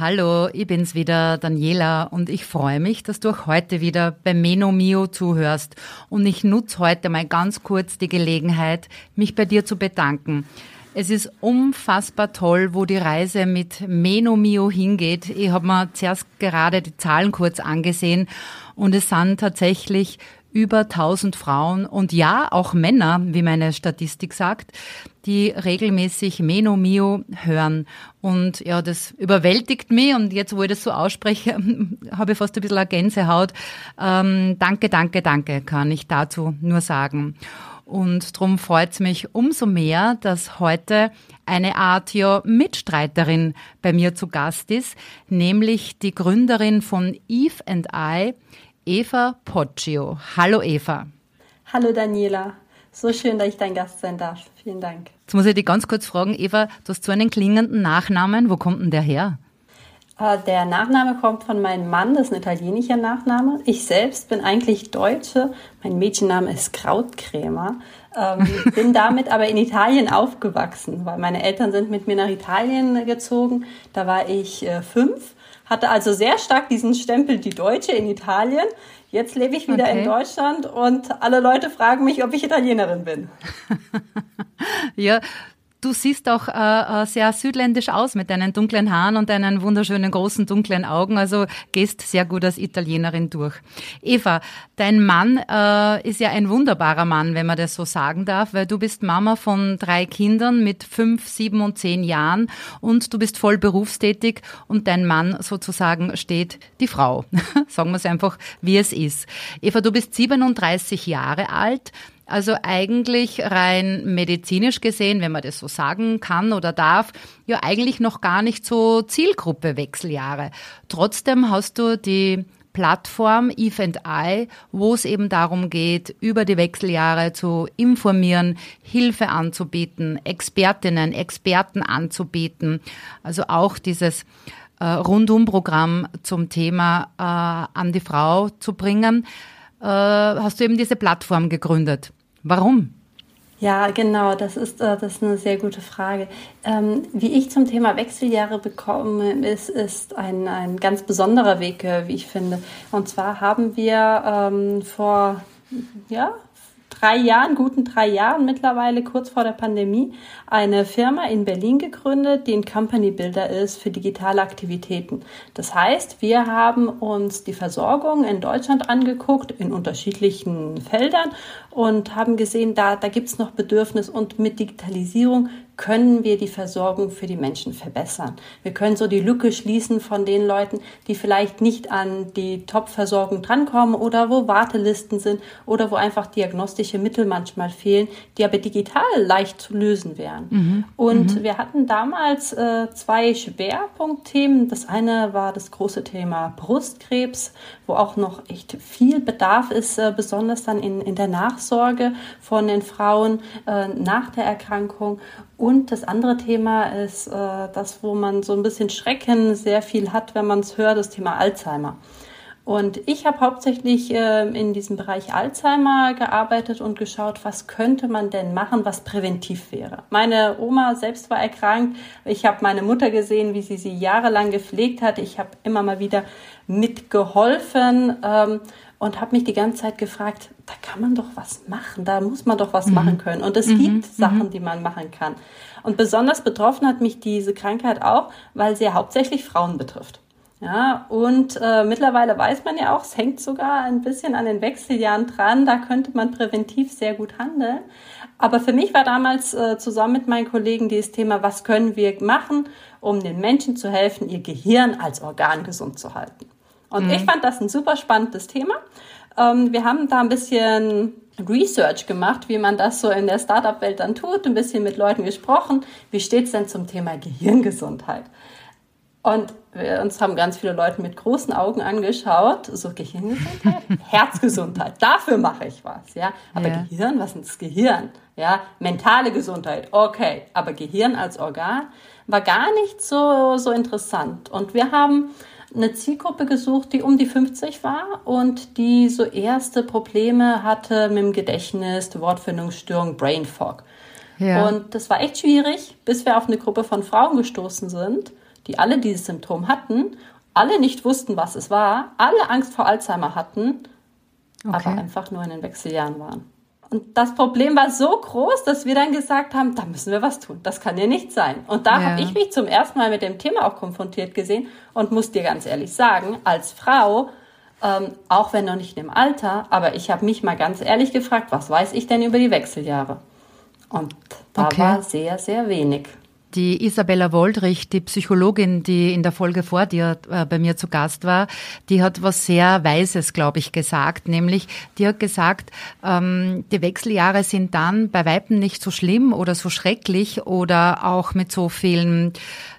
Hallo, ich bin's wieder, Daniela, und ich freue mich, dass du auch heute wieder bei Meno Mio zuhörst. Und ich nutze heute mal ganz kurz die Gelegenheit, mich bei dir zu bedanken. Es ist unfassbar toll, wo die Reise mit Meno Mio hingeht. Ich habe mir zuerst gerade die Zahlen kurz angesehen und es sind tatsächlich über 1000 Frauen und ja, auch Männer, wie meine Statistik sagt, die regelmäßig Meno Mio hören. Und ja, das überwältigt mich und jetzt, wo ich das so ausspreche, habe ich fast ein bisschen eine Gänsehaut. Ähm, danke, danke, danke, kann ich dazu nur sagen. Und darum freut es mich umso mehr, dass heute eine Art ja Mitstreiterin bei mir zu Gast ist, nämlich die Gründerin von Eve and I, Eva Poggio. Hallo Eva. Hallo Daniela. So schön, dass ich dein Gast sein darf. Vielen Dank. Jetzt muss ich dich ganz kurz fragen, Eva, du hast so einen klingenden Nachnamen. Wo kommt denn der her? Äh, der Nachname kommt von meinem Mann, das ist ein italienischer Nachname. Ich selbst bin eigentlich Deutsche. Mein Mädchenname ist Krautkrämer. Ähm, bin damit aber in Italien aufgewachsen, weil meine Eltern sind mit mir nach Italien gezogen. Da war ich äh, fünf, hatte also sehr stark diesen Stempel die Deutsche in Italien. Jetzt lebe ich wieder okay. in Deutschland und alle Leute fragen mich, ob ich Italienerin bin. ja, Du siehst auch äh, äh, sehr südländisch aus mit deinen dunklen Haaren und deinen wunderschönen großen dunklen Augen. Also gehst sehr gut als Italienerin durch. Eva, dein Mann äh, ist ja ein wunderbarer Mann, wenn man das so sagen darf, weil du bist Mama von drei Kindern mit fünf, sieben und zehn Jahren und du bist voll berufstätig und dein Mann sozusagen steht die Frau. sagen wir es einfach, wie es ist. Eva, du bist 37 Jahre alt. Also eigentlich rein medizinisch gesehen, wenn man das so sagen kann oder darf, ja eigentlich noch gar nicht so Zielgruppe Wechseljahre. Trotzdem hast du die Plattform Eve and I, wo es eben darum geht, über die Wechseljahre zu informieren, Hilfe anzubieten, Expertinnen, Experten anzubieten. Also auch dieses äh, Rundumprogramm zum Thema äh, an die Frau zu bringen, äh, hast du eben diese Plattform gegründet. Warum? Ja, genau, das ist, äh, das ist eine sehr gute Frage. Ähm, wie ich zum Thema Wechseljahre bekomme, ist, ist ein, ein ganz besonderer Weg, äh, wie ich finde. Und zwar haben wir ähm, vor ja, drei Jahren, guten drei Jahren mittlerweile, kurz vor der Pandemie, eine Firma in Berlin gegründet, die ein Company Builder ist für digitale Aktivitäten. Das heißt, wir haben uns die Versorgung in Deutschland angeguckt, in unterschiedlichen Feldern und haben gesehen, da, da gibt es noch Bedürfnis und mit Digitalisierung können wir die Versorgung für die Menschen verbessern. Wir können so die Lücke schließen von den Leuten, die vielleicht nicht an die Top-Versorgung drankommen oder wo Wartelisten sind oder wo einfach diagnostische Mittel manchmal fehlen, die aber digital leicht zu lösen wären. Mhm. Und mhm. wir hatten damals äh, zwei Schwerpunktthemen. Das eine war das große Thema Brustkrebs, wo auch noch echt viel Bedarf ist, äh, besonders dann in, in der Nachsorge von den Frauen äh, nach der Erkrankung. Und das andere Thema ist äh, das, wo man so ein bisschen Schrecken sehr viel hat, wenn man es hört, das Thema Alzheimer. Und ich habe hauptsächlich äh, in diesem Bereich Alzheimer gearbeitet und geschaut, was könnte man denn machen, was präventiv wäre. Meine Oma selbst war erkrankt. Ich habe meine Mutter gesehen, wie sie sie jahrelang gepflegt hat. Ich habe immer mal wieder mitgeholfen. Ähm, und habe mich die ganze Zeit gefragt, da kann man doch was machen, da muss man doch was mhm. machen können. Und es mhm. gibt mhm. Sachen, die man machen kann. Und besonders betroffen hat mich diese Krankheit auch, weil sie ja hauptsächlich Frauen betrifft. Ja, und äh, mittlerweile weiß man ja auch, es hängt sogar ein bisschen an den Wechseljahren dran, da könnte man präventiv sehr gut handeln. Aber für mich war damals äh, zusammen mit meinen Kollegen dieses Thema, was können wir machen, um den Menschen zu helfen, ihr Gehirn als Organ gesund zu halten. Und mhm. ich fand das ein super spannendes Thema. Ähm, wir haben da ein bisschen Research gemacht, wie man das so in der Startup-Welt dann tut, ein bisschen mit Leuten gesprochen. Wie steht es denn zum Thema Gehirngesundheit? Und wir, uns haben ganz viele Leute mit großen Augen angeschaut, so Gehirngesundheit, Herzgesundheit, dafür mache ich was, ja. Aber ja. Gehirn, was ist das Gehirn? Ja, mentale Gesundheit, okay. Aber Gehirn als Organ war gar nicht so, so interessant. Und wir haben eine Zielgruppe gesucht, die um die 50 war und die so erste Probleme hatte mit dem Gedächtnis, Wortfindungsstörung, Brain Fog. Ja. Und das war echt schwierig, bis wir auf eine Gruppe von Frauen gestoßen sind, die alle dieses Symptom hatten, alle nicht wussten, was es war, alle Angst vor Alzheimer hatten, okay. aber einfach nur in den Wechseljahren waren. Und das Problem war so groß, dass wir dann gesagt haben, da müssen wir was tun. Das kann ja nicht sein. Und da ja. habe ich mich zum ersten Mal mit dem Thema auch konfrontiert gesehen und muss dir ganz ehrlich sagen, als Frau, ähm, auch wenn noch nicht im Alter, aber ich habe mich mal ganz ehrlich gefragt, was weiß ich denn über die Wechseljahre? Und da okay. war sehr, sehr wenig. Die Isabella Woldrich, die Psychologin, die in der Folge vor dir äh, bei mir zu Gast war, die hat was sehr Weises, glaube ich, gesagt. Nämlich, die hat gesagt, ähm, die Wechseljahre sind dann bei Weitem nicht so schlimm oder so schrecklich oder auch mit so vielen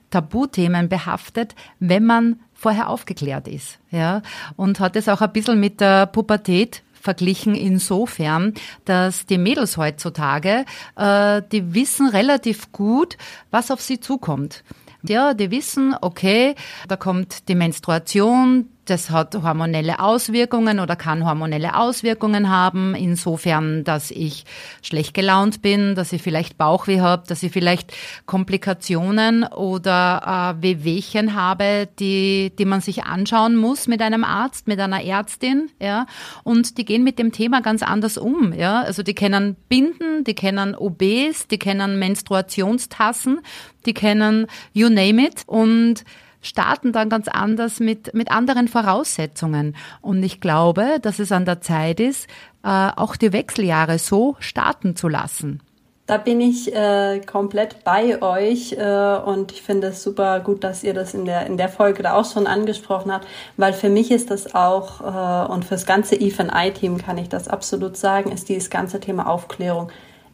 Tabuthemen behaftet, wenn man vorher aufgeklärt ist. Ja, und hat es auch ein bisschen mit der Pubertät verglichen insofern, dass die Mädels heutzutage, äh, die wissen relativ gut, was auf sie zukommt. Ja, die wissen, okay, da kommt die Menstruation, das hat hormonelle Auswirkungen oder kann hormonelle Auswirkungen haben, insofern, dass ich schlecht gelaunt bin, dass ich vielleicht Bauchweh habe, dass ich vielleicht Komplikationen oder äh, Wehwehchen habe, die, die man sich anschauen muss mit einem Arzt, mit einer Ärztin, ja. Und die gehen mit dem Thema ganz anders um, ja. Also die kennen Binden, die kennen OBs, die kennen Menstruationstassen, die kennen you name it und starten dann ganz anders mit, mit anderen Voraussetzungen. Und ich glaube, dass es an der Zeit ist, äh, auch die Wechseljahre so starten zu lassen. Da bin ich äh, komplett bei euch äh, und ich finde es super gut, dass ihr das in der, in der Folge da auch schon angesprochen habt, weil für mich ist das auch äh, und fürs ganze EFI-Team kann ich das absolut sagen, ist dieses ganze Thema Aufklärung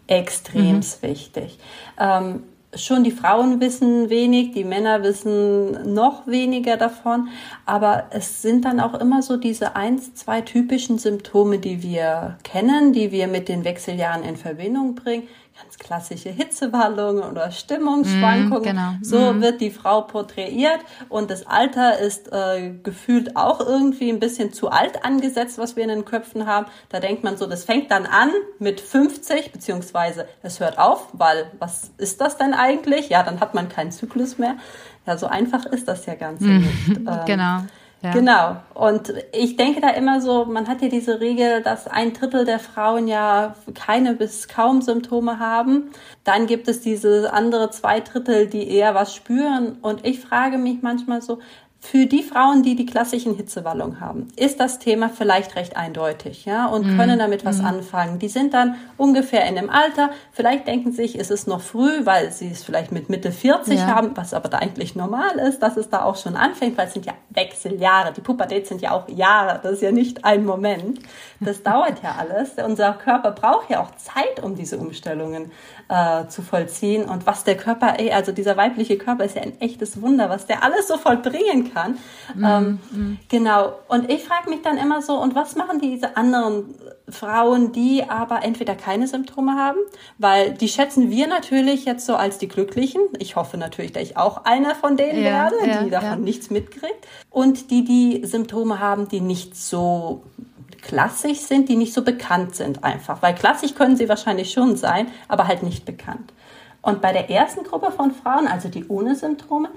extrem mhm. wichtig. Ähm, schon die Frauen wissen wenig, die Männer wissen noch weniger davon, aber es sind dann auch immer so diese eins, zwei typischen Symptome, die wir kennen, die wir mit den Wechseljahren in Verbindung bringen ganz klassische Hitzewallungen oder Stimmungsschwankungen. Mm, genau. So mm. wird die Frau porträtiert und das Alter ist äh, gefühlt auch irgendwie ein bisschen zu alt angesetzt, was wir in den Köpfen haben. Da denkt man so, das fängt dann an mit 50, beziehungsweise es hört auf, weil was ist das denn eigentlich? Ja, dann hat man keinen Zyklus mehr. Ja, so einfach ist das ja ganz mm, nicht. Ähm, genau. Ja. Genau. Und ich denke da immer so, man hat ja diese Regel, dass ein Drittel der Frauen ja keine bis kaum Symptome haben. Dann gibt es diese andere zwei Drittel, die eher was spüren. Und ich frage mich manchmal so, für die Frauen, die die klassischen Hitzewallungen haben, ist das Thema vielleicht recht eindeutig, ja, und mm. können damit was mm. anfangen. Die sind dann ungefähr in dem Alter. Vielleicht denken sich, es ist noch früh, weil sie es vielleicht mit Mitte 40 ja. haben, was aber da eigentlich normal ist, dass es da auch schon anfängt, weil es sind ja Wechseljahre. Die Pubertät sind ja auch Jahre. Das ist ja nicht ein Moment. Das dauert ja alles. Unser Körper braucht ja auch Zeit, um diese Umstellungen äh, zu vollziehen. Und was der Körper, ey, also dieser weibliche Körper ist ja ein echtes Wunder, was der alles so vollbringen kann. Mhm. Ähm, mhm. Genau. Und ich frage mich dann immer so, und was machen diese anderen Frauen, die aber entweder keine Symptome haben, weil die schätzen wir natürlich jetzt so als die Glücklichen. Ich hoffe natürlich, dass ich auch einer von denen ja, werde, ja, die davon ja. nichts mitkriegt. Und die, die Symptome haben, die nicht so klassisch sind, die nicht so bekannt sind einfach. Weil klassisch können sie wahrscheinlich schon sein, aber halt nicht bekannt. Und bei der ersten Gruppe von Frauen, also die ohne Symptome,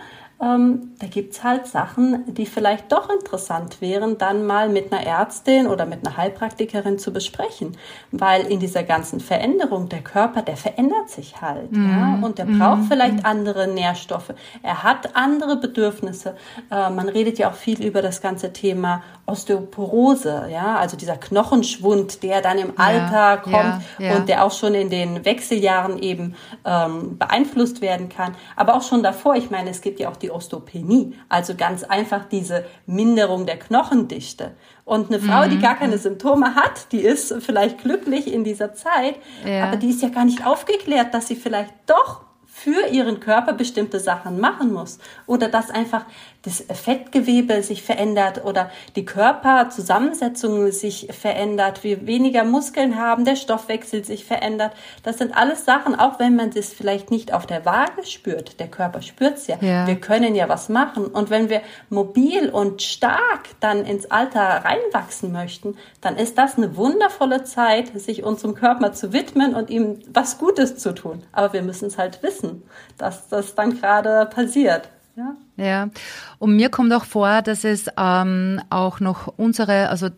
ähm, da gibt's halt Sachen, die vielleicht doch interessant wären, dann mal mit einer Ärztin oder mit einer Heilpraktikerin zu besprechen. Weil in dieser ganzen Veränderung, der Körper, der verändert sich halt. Mm. Ja? Und der braucht vielleicht mm. andere Nährstoffe. Er hat andere Bedürfnisse. Äh, man redet ja auch viel über das ganze Thema Osteoporose, ja, also dieser Knochenschwund, der dann im Alter ja, kommt ja, ja. und der auch schon in den Wechseljahren eben ähm, beeinflusst werden kann. Aber auch schon davor, ich meine, es gibt ja auch die Osteopenie, also ganz einfach diese Minderung der Knochendichte. Und eine Frau, mhm. die gar keine Symptome hat, die ist vielleicht glücklich in dieser Zeit, aber die ist ja gar nicht aufgeklärt, dass sie vielleicht doch für ihren Körper bestimmte Sachen machen muss oder dass einfach das Fettgewebe sich verändert oder die Körperzusammensetzung sich verändert, wir weniger Muskeln haben, der Stoffwechsel sich verändert. Das sind alles Sachen, auch wenn man das vielleicht nicht auf der Waage spürt. Der Körper spürt's ja. ja. Wir können ja was machen. Und wenn wir mobil und stark dann ins Alter reinwachsen möchten, dann ist das eine wundervolle Zeit, sich unserem Körper zu widmen und ihm was Gutes zu tun. Aber wir müssen es halt wissen, dass das dann gerade passiert. Ja. ja, und mir kommt auch vor, dass es ähm, auch noch unsere, also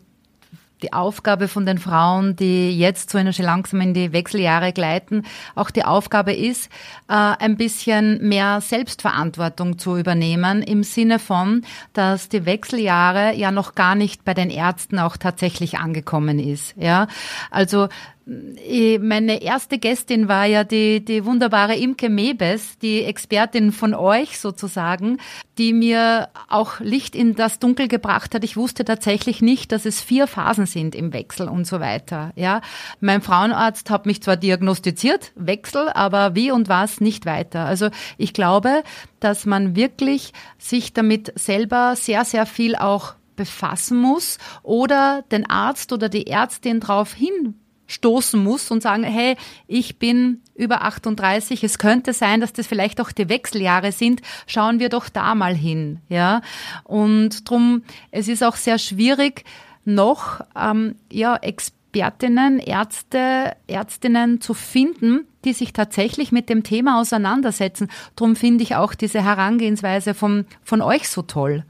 die Aufgabe von den Frauen, die jetzt so langsam in die Wechseljahre gleiten, auch die Aufgabe ist, äh, ein bisschen mehr Selbstverantwortung zu übernehmen im Sinne von, dass die Wechseljahre ja noch gar nicht bei den Ärzten auch tatsächlich angekommen ist. Ja, also meine erste Gästin war ja die, die wunderbare Imke Mebes, die Expertin von euch sozusagen, die mir auch Licht in das Dunkel gebracht hat. Ich wusste tatsächlich nicht, dass es vier Phasen sind im Wechsel und so weiter. Ja, mein Frauenarzt hat mich zwar diagnostiziert, Wechsel, aber wie und was nicht weiter. Also ich glaube, dass man wirklich sich damit selber sehr, sehr viel auch befassen muss oder den Arzt oder die Ärztin darauf hin stoßen muss und sagen, hey, ich bin über 38, es könnte sein, dass das vielleicht auch die Wechseljahre sind, schauen wir doch da mal hin, ja. Und drum, es ist auch sehr schwierig, noch, ähm, ja, Expertinnen, Ärzte, Ärztinnen zu finden, die sich tatsächlich mit dem Thema auseinandersetzen. Drum finde ich auch diese Herangehensweise von, von euch so toll.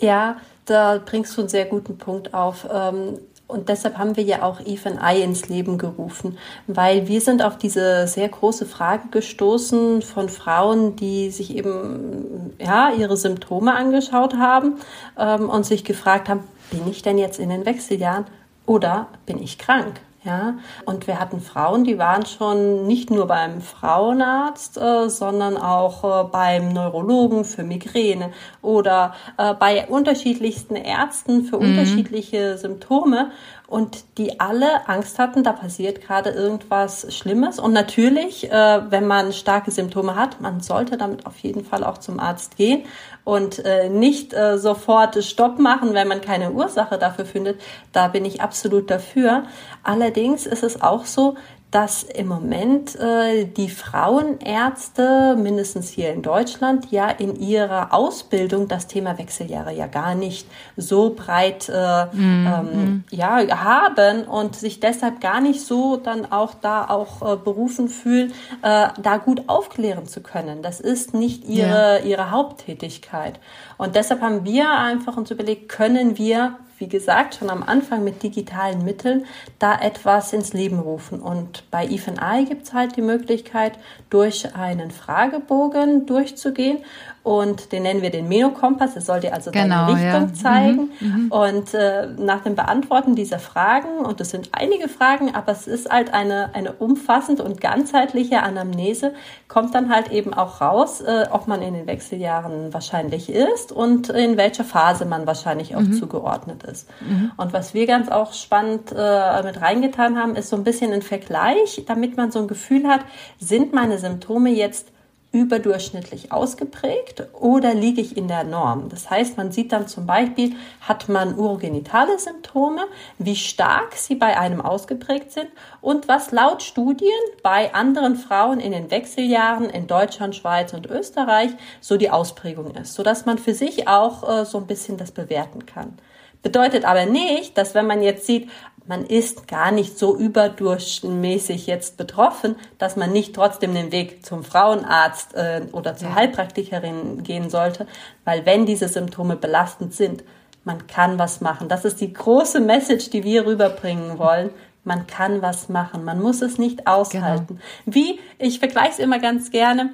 Ja, da bringst du einen sehr guten Punkt auf. Ähm, und deshalb haben wir ja auch Eve and I ins Leben gerufen, weil wir sind auf diese sehr große Frage gestoßen von Frauen, die sich eben ja ihre Symptome angeschaut haben ähm, und sich gefragt haben, bin ich denn jetzt in den Wechseljahren oder bin ich krank? Ja, und wir hatten Frauen, die waren schon nicht nur beim Frauenarzt, äh, sondern auch äh, beim Neurologen für Migräne oder äh, bei unterschiedlichsten Ärzten für mhm. unterschiedliche Symptome und die alle Angst hatten, da passiert gerade irgendwas Schlimmes. Und natürlich, äh, wenn man starke Symptome hat, man sollte damit auf jeden Fall auch zum Arzt gehen und äh, nicht äh, sofort Stopp machen, wenn man keine Ursache dafür findet. Da bin ich absolut dafür. Allerdings ist es auch so, dass im Moment äh, die Frauenärzte, mindestens hier in Deutschland, ja in ihrer Ausbildung das Thema Wechseljahre ja gar nicht so breit äh, mm, ähm, ja, haben und sich deshalb gar nicht so dann auch da auch äh, berufen fühlen, äh, da gut aufklären zu können. Das ist nicht ihre, yeah. ihre Haupttätigkeit. Und deshalb haben wir einfach uns überlegt, können wir wie gesagt, schon am Anfang mit digitalen Mitteln da etwas ins Leben rufen. Und bei EvenI gibt es halt die Möglichkeit, durch einen Fragebogen durchzugehen und den nennen wir den Meno-Kompass. Es soll dir also genau, deine Richtung ja. zeigen. Mhm, mhm, und äh, nach dem Beantworten dieser Fragen, und es sind einige Fragen, aber es ist halt eine, eine umfassende und ganzheitliche Anamnese, kommt dann halt eben auch raus, äh, ob man in den Wechseljahren wahrscheinlich ist und in welcher Phase man wahrscheinlich auch mhm. zugeordnet ist. Mhm. Und was wir ganz auch spannend äh, mit reingetan haben, ist so ein bisschen ein Vergleich, damit man so ein Gefühl hat, sind meine Symptome jetzt überdurchschnittlich ausgeprägt oder liege ich in der Norm? Das heißt, man sieht dann zum Beispiel, hat man urogenitale Symptome, wie stark sie bei einem ausgeprägt sind und was laut Studien bei anderen Frauen in den Wechseljahren in Deutschland, Schweiz und Österreich so die Ausprägung ist, sodass man für sich auch äh, so ein bisschen das bewerten kann. Bedeutet aber nicht, dass wenn man jetzt sieht, man ist gar nicht so überdurchschnittmäßig jetzt betroffen, dass man nicht trotzdem den Weg zum Frauenarzt äh, oder zur ja. Heilpraktikerin gehen sollte, weil wenn diese Symptome belastend sind, man kann was machen. Das ist die große Message, die wir rüberbringen wollen. Man kann was machen. Man muss es nicht aushalten. Genau. Wie, ich vergleiche es immer ganz gerne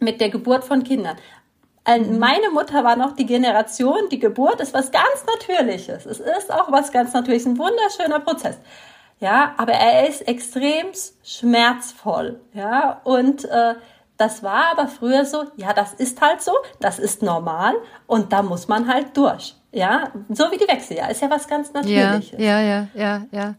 mit der Geburt von Kindern. Mhm. Meine Mutter war noch die Generation, die Geburt ist was ganz Natürliches. Es ist auch was ganz Natürliches, ein wunderschöner Prozess. Ja, aber er ist extrem schmerzvoll. Ja, und äh, das war aber früher so, ja, das ist halt so, das ist normal und da muss man halt durch. Ja, so wie die Wechsel, ja, ist ja was ganz Natürliches. Ja, ja, ja, ja. ja.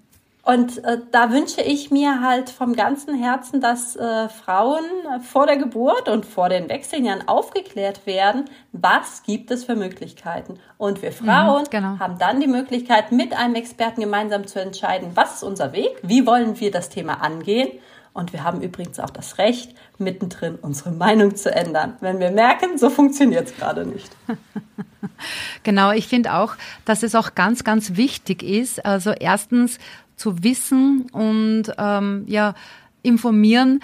Und äh, da wünsche ich mir halt vom ganzen Herzen, dass äh, Frauen vor der Geburt und vor den Wechseljahren aufgeklärt werden, was gibt es für Möglichkeiten. Und wir mhm, Frauen mhm, genau. haben dann die Möglichkeit, mit einem Experten gemeinsam zu entscheiden, was ist unser Weg, wie wollen wir das Thema angehen. Und wir haben übrigens auch das Recht, mittendrin unsere Meinung zu ändern, wenn wir merken, so funktioniert es gerade nicht. Genau, ich finde auch, dass es auch ganz, ganz wichtig ist, also erstens zu wissen und ähm, ja, informieren,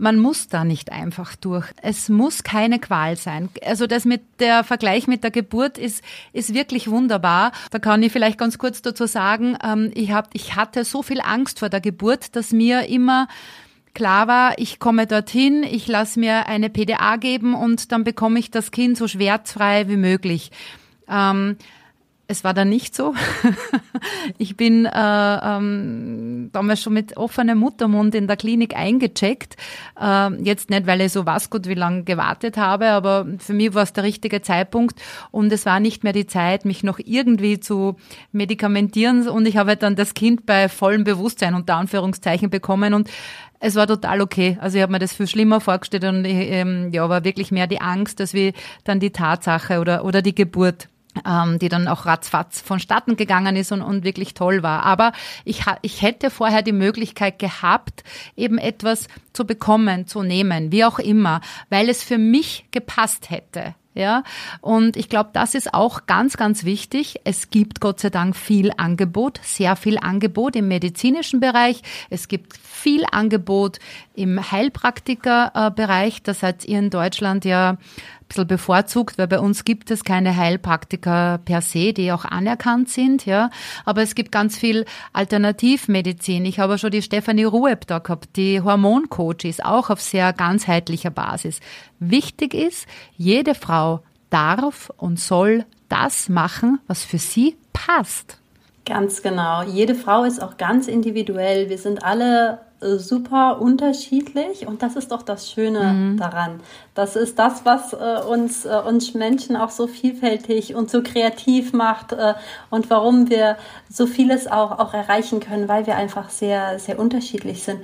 man muss da nicht einfach durch. Es muss keine Qual sein. Also das mit der Vergleich mit der Geburt ist, ist wirklich wunderbar. Da kann ich vielleicht ganz kurz dazu sagen, ähm, ich, hab, ich hatte so viel Angst vor der Geburt, dass mir immer klar war, ich komme dorthin, ich lasse mir eine PDA geben und dann bekomme ich das Kind so schmerzfrei wie möglich. Ähm, es war dann nicht so. ich bin äh, ähm, damals schon mit offenem Muttermund in der Klinik eingecheckt. Äh, jetzt nicht, weil ich so was gut wie lange gewartet habe, aber für mich war es der richtige Zeitpunkt und es war nicht mehr die Zeit, mich noch irgendwie zu medikamentieren und ich habe dann das Kind bei vollem Bewusstsein unter Anführungszeichen bekommen und es war total okay. Also ich habe mir das viel schlimmer vorgestellt und ähm, ja, war wirklich mehr die Angst, dass wir dann die Tatsache oder, oder die Geburt ähm, die dann auch ratzfatz vonstatten gegangen ist und, und wirklich toll war. Aber ich, ich hätte vorher die Möglichkeit gehabt, eben etwas zu bekommen, zu nehmen, wie auch immer, weil es für mich gepasst hätte. Ja, und ich glaube, das ist auch ganz, ganz wichtig. Es gibt Gott sei Dank viel Angebot, sehr viel Angebot im medizinischen Bereich. Es gibt viel Angebot im Heilpraktikerbereich. Das seid ihr in Deutschland ja bisschen bevorzugt, weil bei uns gibt es keine Heilpraktiker per se, die auch anerkannt sind, ja. Aber es gibt ganz viel Alternativmedizin. Ich habe schon die Stefanie Rueb da gehabt, die Hormoncoach ist auch auf sehr ganzheitlicher Basis. Wichtig ist, jede Frau darf und soll das machen, was für sie passt. Ganz genau. Jede Frau ist auch ganz individuell. Wir sind alle super unterschiedlich und das ist doch das Schöne mhm. daran. Das ist das, was äh, uns, äh, uns Menschen auch so vielfältig und so kreativ macht äh, und warum wir so vieles auch, auch erreichen können, weil wir einfach sehr, sehr unterschiedlich sind.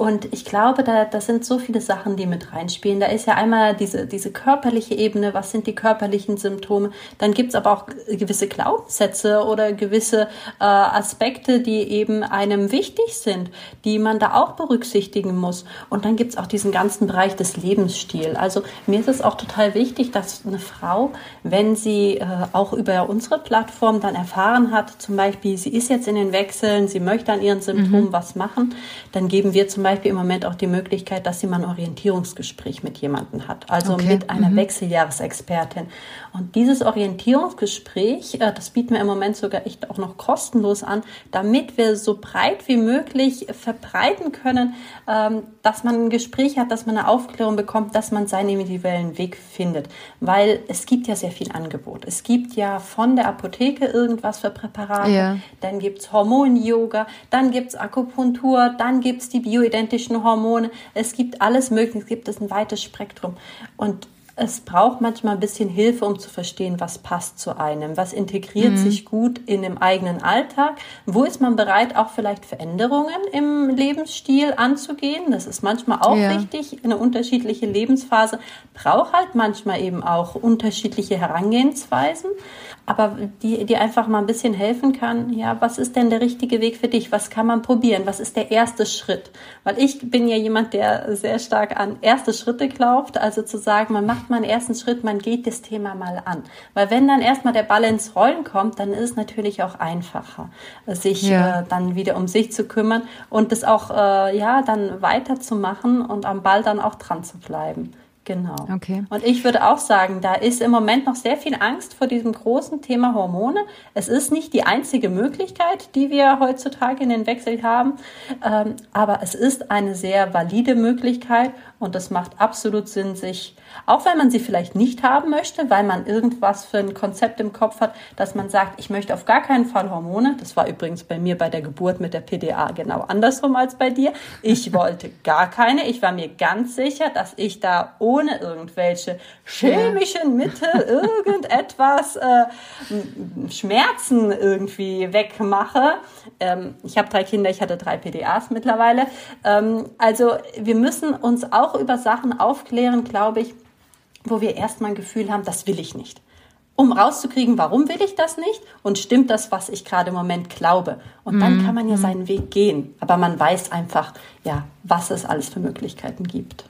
Und ich glaube, da, da sind so viele Sachen, die mit reinspielen. Da ist ja einmal diese, diese körperliche Ebene, was sind die körperlichen Symptome. Dann gibt's aber auch gewisse Glaubenssätze oder gewisse äh, Aspekte, die eben einem wichtig sind, die man da auch berücksichtigen muss. Und dann gibt's auch diesen ganzen Bereich des Lebensstils. Also mir ist es auch total wichtig, dass eine Frau, wenn sie äh, auch über unsere Plattform dann erfahren hat, zum Beispiel, sie ist jetzt in den Wechseln, sie möchte an ihren Symptomen mhm. was machen, dann geben wir zum Beispiel Beispiel im Moment auch die Möglichkeit, dass sie mal ein Orientierungsgespräch mit jemandem hat, also okay. mit einer mhm. Wechseljahresexpertin. Und dieses Orientierungsgespräch, äh, das bieten wir im Moment sogar echt auch noch kostenlos an, damit wir so breit wie möglich verbreiten können, ähm, dass man ein Gespräch hat, dass man eine Aufklärung bekommt, dass man seinen individuellen Weg findet. Weil es gibt ja sehr viel Angebot. Es gibt ja von der Apotheke irgendwas für Präparate, ja. dann gibt's Hormon-Yoga, dann gibt's Akupunktur, dann gibt's die bioidentischen Hormone. Es gibt alles Mögliche, es gibt ein weites Spektrum. Und es braucht manchmal ein bisschen Hilfe, um zu verstehen, was passt zu einem, was integriert mhm. sich gut in dem eigenen Alltag, wo ist man bereit, auch vielleicht Veränderungen im Lebensstil anzugehen. Das ist manchmal auch ja. wichtig. Eine unterschiedliche Lebensphase braucht halt manchmal eben auch unterschiedliche Herangehensweisen aber die, die einfach mal ein bisschen helfen kann, ja, was ist denn der richtige Weg für dich? Was kann man probieren? Was ist der erste Schritt? Weil ich bin ja jemand, der sehr stark an erste Schritte glaubt, also zu sagen, man macht einen ersten Schritt, man geht das Thema mal an. Weil wenn dann erstmal der Ball ins Rollen kommt, dann ist es natürlich auch einfacher, sich ja. äh, dann wieder um sich zu kümmern und das auch, äh, ja, dann weiterzumachen und am Ball dann auch dran zu bleiben. Genau. Okay. Und ich würde auch sagen, da ist im Moment noch sehr viel Angst vor diesem großen Thema Hormone. Es ist nicht die einzige Möglichkeit, die wir heutzutage in den Wechsel haben, ähm, aber es ist eine sehr valide Möglichkeit und es macht absolut Sinn, sich, auch wenn man sie vielleicht nicht haben möchte, weil man irgendwas für ein Konzept im Kopf hat, dass man sagt, ich möchte auf gar keinen Fall Hormone. Das war übrigens bei mir bei der Geburt mit der PDA genau andersrum als bei dir. Ich wollte gar keine. Ich war mir ganz sicher, dass ich da ohne irgendwelche chemischen Mittel irgendetwas äh, Schmerzen irgendwie wegmache. Ähm, ich habe drei Kinder, ich hatte drei PDAs mittlerweile. Ähm, also wir müssen uns auch über Sachen aufklären, glaube ich, wo wir erstmal ein Gefühl haben, das will ich nicht um rauszukriegen, warum will ich das nicht und stimmt das, was ich gerade im Moment glaube. Und dann mhm. kann man ja mhm. seinen Weg gehen, aber man weiß einfach, ja, was es alles für Möglichkeiten gibt.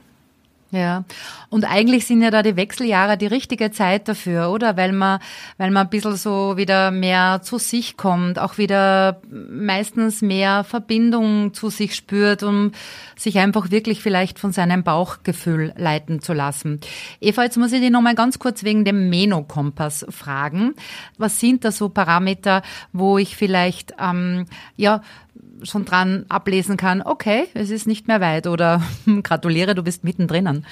Ja, und eigentlich sind ja da die Wechseljahre die richtige Zeit dafür, oder? Weil man, weil man ein bisschen so wieder mehr zu sich kommt, auch wieder meistens mehr Verbindung zu sich spürt, um sich einfach wirklich vielleicht von seinem Bauchgefühl leiten zu lassen. Eva, jetzt muss ich dich nochmal ganz kurz wegen dem Menokompass fragen. Was sind da so Parameter, wo ich vielleicht, ähm, ja, schon dran ablesen kann, okay, es ist nicht mehr weit oder gratuliere, du bist mittendrin.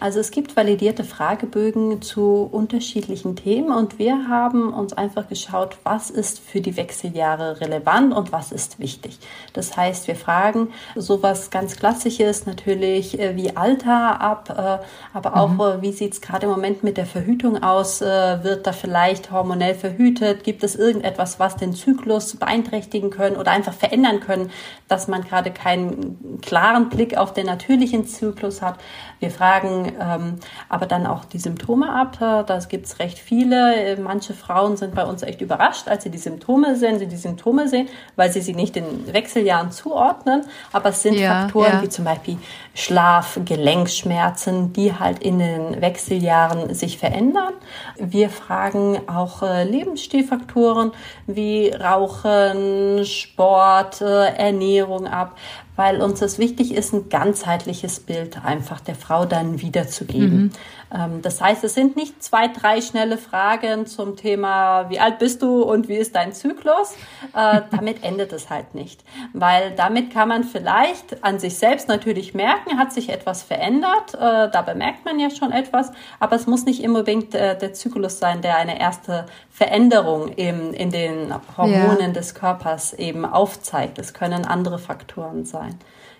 Also es gibt validierte Fragebögen zu unterschiedlichen Themen und wir haben uns einfach geschaut, was ist für die Wechseljahre relevant und was ist wichtig. Das heißt, wir fragen sowas ganz Klassisches natürlich äh, wie Alter ab, äh, aber auch mhm. Äh, wie sieht es gerade im Moment mit der Verhütung aus? Wird da vielleicht hormonell verhütet? Gibt es irgendetwas, was den Zyklus beeinträchtigen können oder einfach verändern können, dass man gerade keinen klaren Blick auf den natürlichen Zyklus hat? Wir fragen ähm, aber dann auch die Symptome ab. Da gibt es recht viele. Manche Frauen sind bei uns echt überrascht, als sie die Symptome sehen, sie die Symptome sehen, weil sie sie nicht in Wechseljahren zuordnen. Aber es sind ja, Faktoren ja. wie zum Beispiel Schlaf, Gelenkschmerzen, die halt in den Wechseljahren sich verändern. Wir fragen auch äh, Lebensstilfaktoren wie Rauchen, Sport, äh, Ernährung ab weil uns es wichtig ist, ein ganzheitliches Bild einfach der Frau dann wiederzugeben. Mhm. Ähm, das heißt, es sind nicht zwei, drei schnelle Fragen zum Thema, wie alt bist du und wie ist dein Zyklus. Äh, damit endet es halt nicht, weil damit kann man vielleicht an sich selbst natürlich merken, hat sich etwas verändert. Äh, da bemerkt man ja schon etwas, aber es muss nicht unbedingt äh, der Zyklus sein, der eine erste Veränderung im, in den Hormonen ja. des Körpers eben aufzeigt. Es können andere Faktoren sein.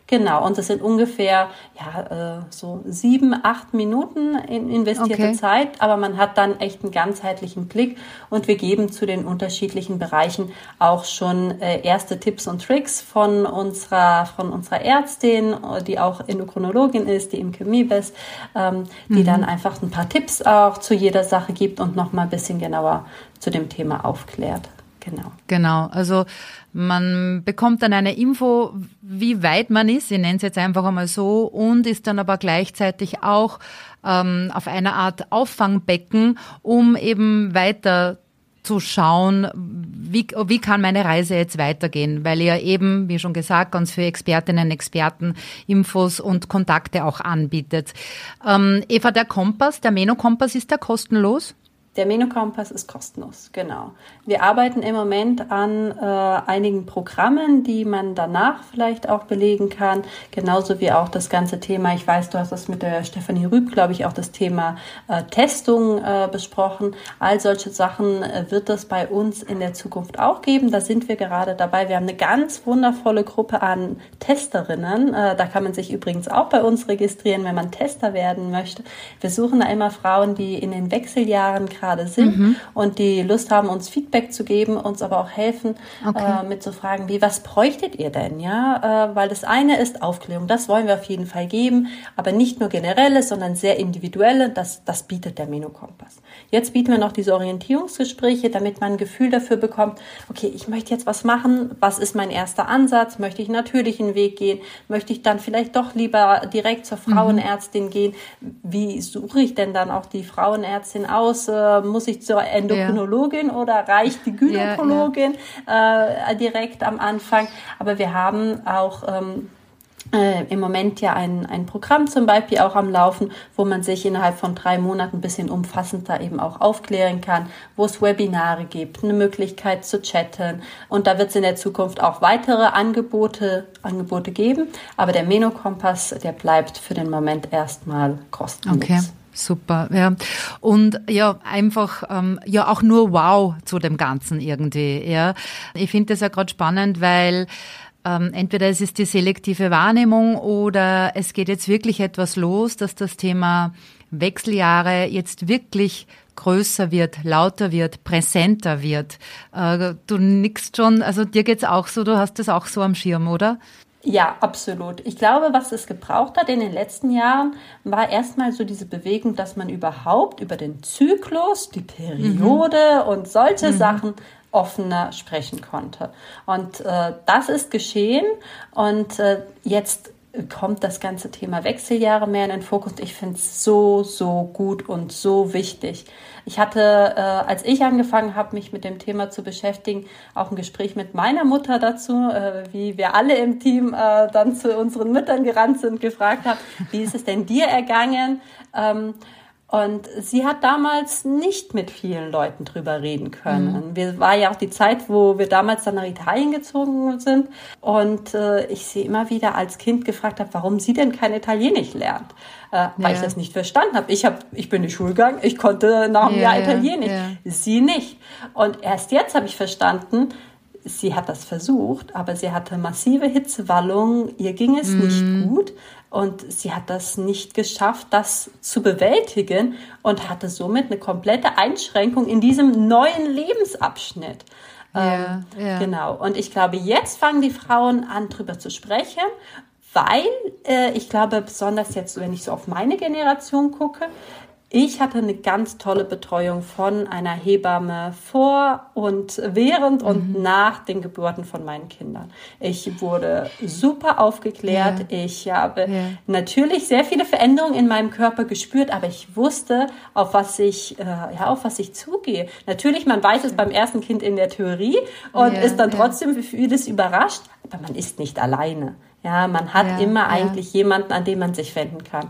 Genau, und das sind ungefähr ja, äh, so sieben, acht Minuten in investierte okay. Zeit, aber man hat dann echt einen ganzheitlichen Blick und wir geben zu den unterschiedlichen Bereichen auch schon äh, erste Tipps und Tricks von unserer, von unserer Ärztin, die auch Endokrinologin ist, die im Chemiebest, ähm, die mhm. dann einfach ein paar Tipps auch zu jeder Sache gibt und nochmal ein bisschen genauer zu dem Thema aufklärt. Genau. Genau. Also man bekommt dann eine Info, wie weit man ist, ich nenne es jetzt einfach einmal so, und ist dann aber gleichzeitig auch ähm, auf einer Art Auffangbecken, um eben weiter zu schauen, wie, wie kann meine Reise jetzt weitergehen, weil ihr eben, wie schon gesagt, ganz viele Expertinnen, Experten Infos und Kontakte auch anbietet. Ähm, Eva, der Kompass, der Meno-Kompass, ist der kostenlos? Der Menokompass ist kostenlos, genau. Wir arbeiten im Moment an äh, einigen Programmen, die man danach vielleicht auch belegen kann, genauso wie auch das ganze Thema, ich weiß, du hast das mit der Stefanie Rüb, glaube ich, auch das Thema äh, Testung äh, besprochen. All solche Sachen äh, wird es bei uns in der Zukunft auch geben. Da sind wir gerade dabei. Wir haben eine ganz wundervolle Gruppe an Testerinnen. Äh, da kann man sich übrigens auch bei uns registrieren, wenn man Tester werden möchte. Wir suchen da immer Frauen, die in den Wechseljahren gerade gerade sind mhm. und die Lust haben, uns Feedback zu geben, uns aber auch helfen, okay. äh, mit zu fragen, wie, was bräuchtet ihr denn? Ja, äh, weil das eine ist Aufklärung, das wollen wir auf jeden Fall geben, aber nicht nur generelle, sondern sehr individuelle, das, das bietet der Menokompass. Jetzt bieten wir noch diese Orientierungsgespräche, damit man ein Gefühl dafür bekommt, okay, ich möchte jetzt was machen, was ist mein erster Ansatz, möchte ich natürlichen Weg gehen, möchte ich dann vielleicht doch lieber direkt zur mhm. Frauenärztin mhm. gehen, wie suche ich denn dann auch die Frauenärztin aus, äh, muss ich zur Endokrinologin ja. oder reicht die Gynäkologin ja. Äh, direkt am Anfang? Aber wir haben auch ähm, äh, im Moment ja ein, ein Programm zum Beispiel auch am Laufen, wo man sich innerhalb von drei Monaten ein bisschen umfassender eben auch aufklären kann, wo es Webinare gibt, eine Möglichkeit zu chatten. Und da wird es in der Zukunft auch weitere Angebote, Angebote geben. Aber der Menokompass, der bleibt für den Moment erstmal kostenlos. Okay. Super, ja. Und ja, einfach, ähm, ja, auch nur wow zu dem Ganzen irgendwie, ja. Ich finde das ja gerade spannend, weil ähm, entweder es ist die selektive Wahrnehmung oder es geht jetzt wirklich etwas los, dass das Thema Wechseljahre jetzt wirklich größer wird, lauter wird, präsenter wird. Äh, du nickst schon, also dir geht's auch so, du hast das auch so am Schirm, oder? Ja, absolut. Ich glaube, was es gebraucht hat in den letzten Jahren, war erstmal so diese Bewegung, dass man überhaupt über den Zyklus, die Periode mhm. und solche mhm. Sachen offener sprechen konnte. Und äh, das ist geschehen und äh, jetzt kommt das ganze Thema Wechseljahre mehr in den Fokus. Ich finde es so, so gut und so wichtig. Ich hatte, äh, als ich angefangen habe, mich mit dem Thema zu beschäftigen, auch ein Gespräch mit meiner Mutter dazu, äh, wie wir alle im Team äh, dann zu unseren Müttern gerannt sind, gefragt haben, wie ist es denn dir ergangen? Ähm, und sie hat damals nicht mit vielen Leuten drüber reden können. Mhm. Wir war ja auch die Zeit, wo wir damals dann nach Italien gezogen sind. Und äh, ich sie immer wieder als Kind gefragt habe, warum sie denn kein Italienisch lernt. Äh, weil ja. ich das nicht verstanden habe. Ich, hab, ich bin in die Schule gegangen, ich konnte nach einem ja, Jahr Italienisch. Ja. Sie nicht. Und erst jetzt habe ich verstanden, sie hat das versucht, aber sie hatte massive Hitzewallungen, ihr ging es mhm. nicht gut. Und sie hat das nicht geschafft, das zu bewältigen und hatte somit eine komplette Einschränkung in diesem neuen Lebensabschnitt. Ja, ähm, ja. Genau. Und ich glaube, jetzt fangen die Frauen an, drüber zu sprechen, weil äh, ich glaube, besonders jetzt, wenn ich so auf meine Generation gucke, ich hatte eine ganz tolle Betreuung von einer Hebamme vor und während mhm. und nach den Geburten von meinen Kindern. Ich wurde super aufgeklärt. Ja. Ich habe ja. natürlich sehr viele Veränderungen in meinem Körper gespürt, aber ich wusste, auf was ich, äh, ja, auf was ich zugehe. Natürlich, man weiß es beim ersten Kind in der Theorie und ja, ist dann trotzdem für vieles überrascht, aber man ist nicht alleine. Ja, man hat immer eigentlich jemanden, an dem man sich wenden kann.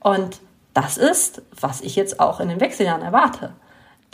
Und das ist, was ich jetzt auch in den Wechseljahren erwarte.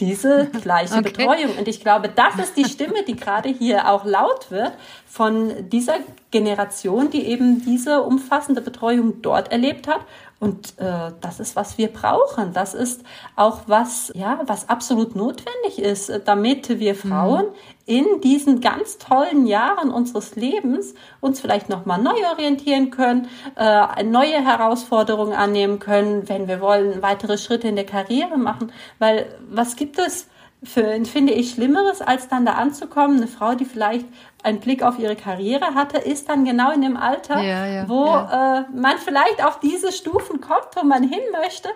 Diese gleiche okay. Betreuung. Und ich glaube, das ist die Stimme, die gerade hier auch laut wird von dieser Generation, die eben diese umfassende Betreuung dort erlebt hat und äh, das ist, was wir brauchen. Das ist auch was, ja, was absolut notwendig ist, damit wir mhm. Frauen mhm. in diesen ganz tollen Jahren unseres Lebens uns vielleicht nochmal neu orientieren können, äh, neue Herausforderungen annehmen können, wenn wir wollen, weitere Schritte in der Karriere machen. Weil was gibt es? Für, finde ich, Schlimmeres, als dann da anzukommen. Eine Frau, die vielleicht einen Blick auf ihre Karriere hatte, ist dann genau in dem Alter, ja, ja, wo ja. Äh, man vielleicht auf diese Stufen kommt, wo man hin möchte.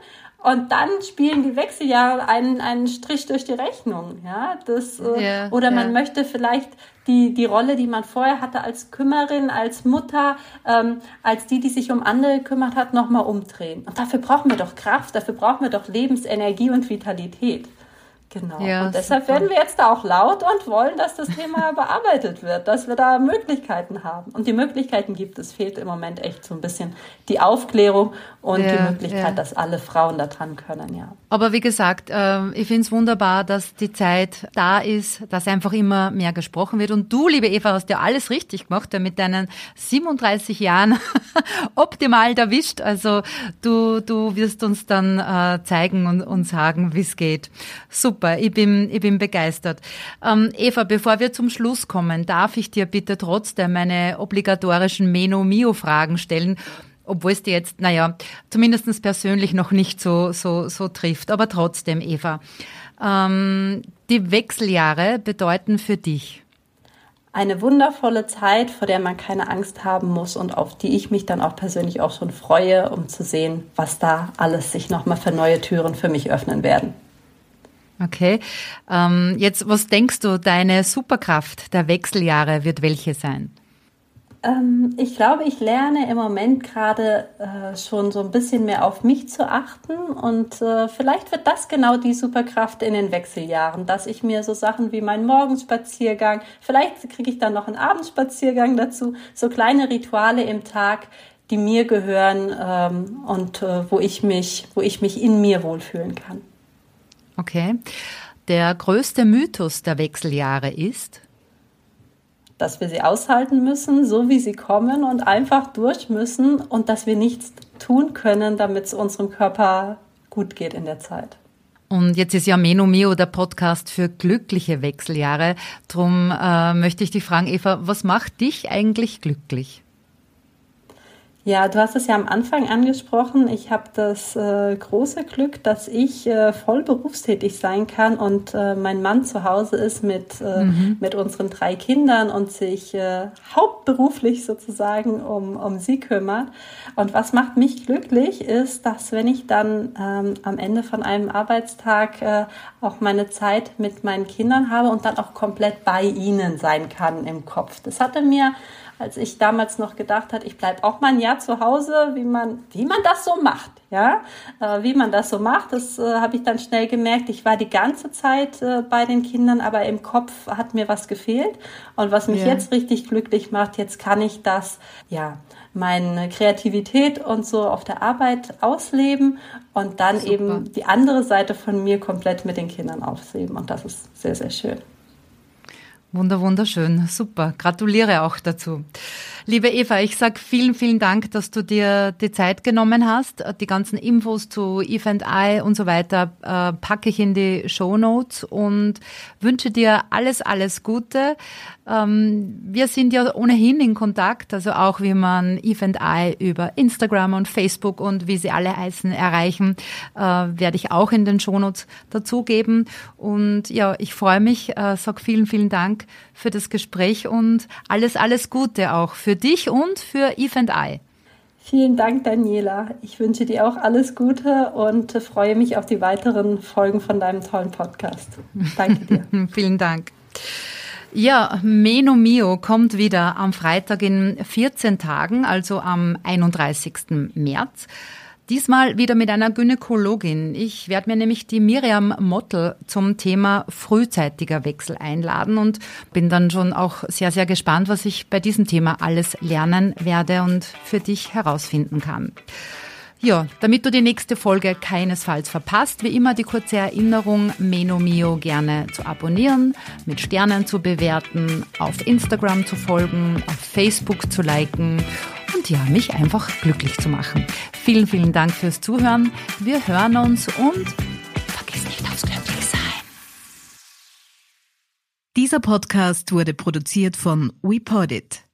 Und dann spielen die Wechseljahre einen, einen Strich durch die Rechnung. Ja, das, äh, oder man möchte vielleicht die, die Rolle, die man vorher hatte als Kümmerin, als Mutter, ähm, als die, die sich um andere gekümmert hat, nochmal umdrehen. Und dafür brauchen wir doch Kraft, dafür brauchen wir doch Lebensenergie und Vitalität. Genau. Ja, und deshalb super. werden wir jetzt da auch laut und wollen, dass das Thema bearbeitet wird, dass wir da Möglichkeiten haben. Und die Möglichkeiten gibt es. Fehlt im Moment echt so ein bisschen die Aufklärung und ja, die Möglichkeit, ja. dass alle Frauen da dran können, ja. Aber wie gesagt, ähm, ich finde es wunderbar, dass die Zeit da ist, dass einfach immer mehr gesprochen wird. Und du, liebe Eva, hast ja alles richtig gemacht, mit deinen 37 Jahren optimal erwischt. Also du, du wirst uns dann äh, zeigen und, und sagen, wie es geht. Super super, ich bin, ich bin begeistert. Ähm, Eva, bevor wir zum Schluss kommen, darf ich dir bitte trotzdem meine obligatorischen Meno-Mio-Fragen stellen? obwohl es dir jetzt, naja, zumindest persönlich noch nicht so, so, so trifft. Aber trotzdem, Eva, ähm, die Wechseljahre bedeuten für dich? Eine wundervolle Zeit, vor der man keine Angst haben muss und auf die ich mich dann auch persönlich auch schon freue, um zu sehen, was da alles sich nochmal für neue Türen für mich öffnen werden. Okay. Ähm, jetzt, was denkst du, deine Superkraft der Wechseljahre wird welche sein? Ähm, ich glaube, ich lerne im Moment gerade äh, schon so ein bisschen mehr auf mich zu achten und äh, vielleicht wird das genau die Superkraft in den Wechseljahren, dass ich mir so Sachen wie meinen Morgenspaziergang, vielleicht kriege ich dann noch einen Abendspaziergang dazu, so kleine Rituale im Tag, die mir gehören ähm, und äh, wo ich mich, wo ich mich in mir wohlfühlen kann. Okay. Der größte Mythos der Wechseljahre ist? Dass wir sie aushalten müssen, so wie sie kommen und einfach durch müssen und dass wir nichts tun können, damit es unserem Körper gut geht in der Zeit. Und jetzt ist ja Meno Mio der Podcast für glückliche Wechseljahre. Drum äh, möchte ich dich fragen, Eva, was macht dich eigentlich glücklich? Ja, du hast es ja am Anfang angesprochen. Ich habe das äh, große Glück, dass ich äh, voll berufstätig sein kann und äh, mein Mann zu Hause ist mit, äh, mhm. mit unseren drei Kindern und sich äh, hauptberuflich sozusagen um, um sie kümmert. Und was macht mich glücklich, ist, dass wenn ich dann ähm, am Ende von einem Arbeitstag äh, auch meine Zeit mit meinen Kindern habe und dann auch komplett bei ihnen sein kann im Kopf. Das hatte mir als ich damals noch gedacht hat, ich bleibe auch mal ein Jahr zu Hause, wie man, wie man das so macht, ja, äh, wie man das so macht, das äh, habe ich dann schnell gemerkt. Ich war die ganze Zeit äh, bei den Kindern, aber im Kopf hat mir was gefehlt. Und was mich yeah. jetzt richtig glücklich macht, jetzt kann ich das, ja, meine Kreativität und so auf der Arbeit ausleben und dann Super. eben die andere Seite von mir komplett mit den Kindern ausleben. Und das ist sehr, sehr schön. Wunder, wunderschön. Super. Gratuliere auch dazu. Liebe Eva, ich sag vielen, vielen Dank, dass du dir die Zeit genommen hast. Die ganzen Infos zu Eve and I und so weiter äh, packe ich in die Show Notes und wünsche dir alles, alles Gute. Ähm, wir sind ja ohnehin in Kontakt, also auch wie man Eve and I über Instagram und Facebook und wie sie alle heißen erreichen, äh, werde ich auch in den Shownotes dazugeben. Und ja, ich freue mich, äh, sag vielen, vielen Dank für das Gespräch und alles, alles Gute auch für dich und für Eve and I. Vielen Dank, Daniela. Ich wünsche dir auch alles Gute und freue mich auf die weiteren Folgen von deinem tollen Podcast. Danke dir. Vielen Dank. Ja, Meno Mio kommt wieder am Freitag in 14 Tagen, also am 31. März. Diesmal wieder mit einer Gynäkologin. Ich werde mir nämlich die Miriam Mottel zum Thema frühzeitiger Wechsel einladen und bin dann schon auch sehr, sehr gespannt, was ich bei diesem Thema alles lernen werde und für dich herausfinden kann. Ja, damit du die nächste Folge keinesfalls verpasst, wie immer die kurze Erinnerung, Meno Mio gerne zu abonnieren, mit Sternen zu bewerten, auf Instagram zu folgen, auf Facebook zu liken und ja, mich einfach glücklich zu machen. Vielen, vielen Dank fürs Zuhören. Wir hören uns und vergiss nicht aufs Glücklichsein. Dieser Podcast wurde produziert von WePodit.